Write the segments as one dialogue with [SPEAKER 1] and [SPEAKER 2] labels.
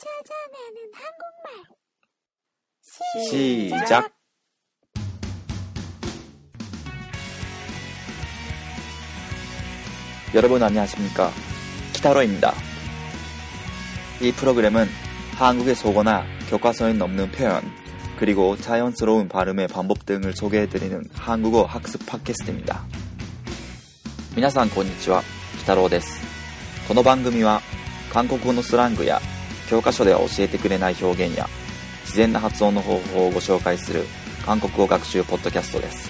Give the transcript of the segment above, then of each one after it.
[SPEAKER 1] 찾아내는 한국말
[SPEAKER 2] 시작. 여러분 안녕하십니까? 키타로입니다. 이 프로그램은 한국의 속어나 교과서에 없는 표현, 그리고 자연스러운 발음의 방법 등을 소개해드리는 한국어 학습 팟캐스트입니다. 皆さんこんにちは、キタロウです。この番組は韓国語のスラングや 教科書では教えてくれない表現や自然な発音の方法をご紹介する韓国語学習ポッドキャストです。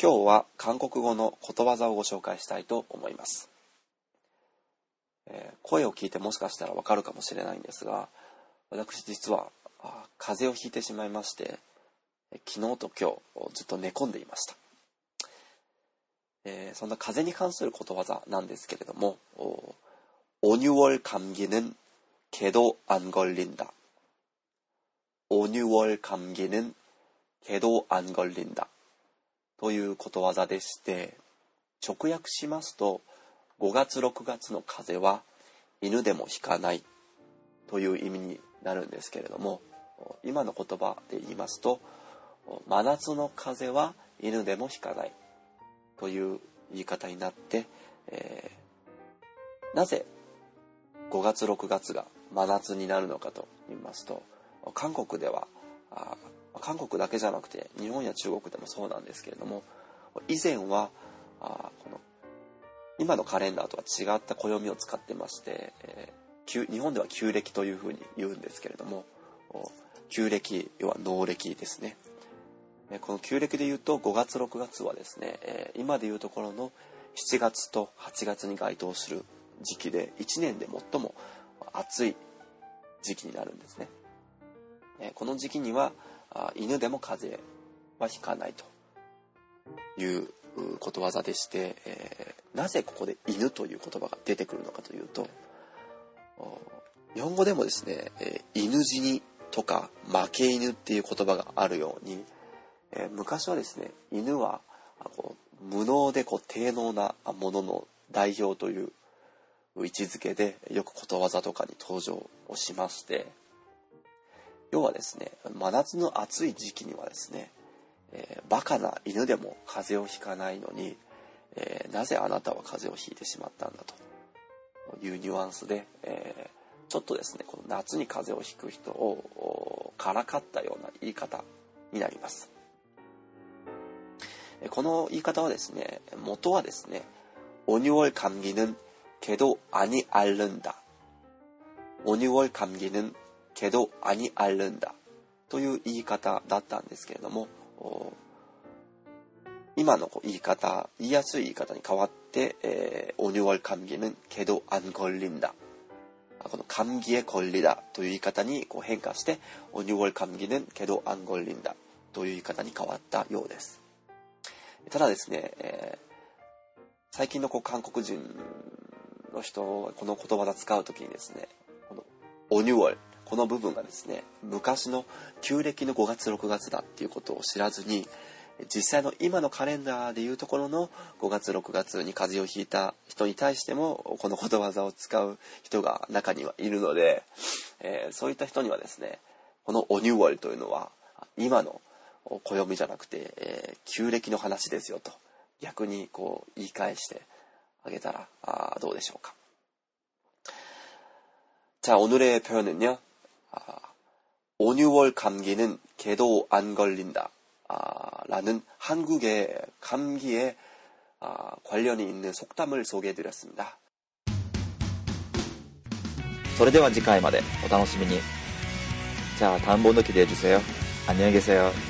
[SPEAKER 3] 今日は韓国語のことわざをご紹介したいと思います、えー声を聞いてもしかしたらわかるかもしれないんですが私実は風邪をひいてしまいまして昨日と今日ずっと寝込んでいました、えーそんな風邪に関することわざなんですけれどもお오뉴월감기는개도안걸린다 오뉴월감기는개도안걸린다ということわざでして直訳しますと5月6月の風邪は犬でもひかないという意味になるんですけれども今の言葉で言いますと真夏の風邪は犬でもひかない という言い方になって、えーなぜ5月6月が真夏になるのかと言いますと韓国ではあ韓国だけじゃなくて日本や中国でもそうなんですけれども以前はあこの今のカレンダーとは違った暦を使ってまして、えー日本では旧暦というふうに言うんですけれども旧暦要は農暦ですね。えこの旧暦で言うと5月6月はですね、え今でいうところの7月と8月に該当する時期で1年で最も暑い時期になるんですね。えこの時期にはあ犬でも風邪はひかないということわざでして、えーなぜここで犬という言葉が出てくるのかというと日本語でもですね、えー犬死にとか負け犬っていう言葉があるように、えー昔はですね犬はあこう無能でこう低能なものの代表という位置づけでよくことわざとかに登場をしまして要はですね真夏の暑い時期にはですね、えーバカな犬でも風邪をひかないのに、えーなぜあなたは風邪をひいてしまったんだというニュアンスで、えーちょっとですねこの夏に風邪をひく人をからかったような言い方になります。えーこの言い方はですね元はですね오뉴월감기는개도안이앓는다 오뉴월감기는 개도안이앓는다という言い方だったんですけれどもお今のこう言い方言いやすい言い方に変わって、えー、오뉴월감기는개도안걸린다この감기에걸리다という言い方にこう変化して오뉴월감기는개도안걸린다という言い方に変わったようです。 ただですね、えー最近のこう韓国人の人はこの言葉を使う時にですねこのオニュワルこの部分がですね昔の旧暦の5月6月だっていうことを知らずに実際の今のカレンダーでいうところの5月6月に風邪をひいた人に対してもこのことわざを使う人が中にはいるので、えーそういった人にはですねこのオニュワルというのは今の 暦じゃなくて、えー旧暦の話ですよと逆にこう言い返してあげたらあーどうでしょうか。 자, 오늘의 표현은요. 아, 온유월 감기는 개도 안 걸린다. 아, 라는 한국의 감기에 아, 관련이 있는 속담을 소개해 드렸습니다.
[SPEAKER 2] それでは次回までお楽しみに。じゃあ、田んぼ抜きで해주세요。안녕히계세요。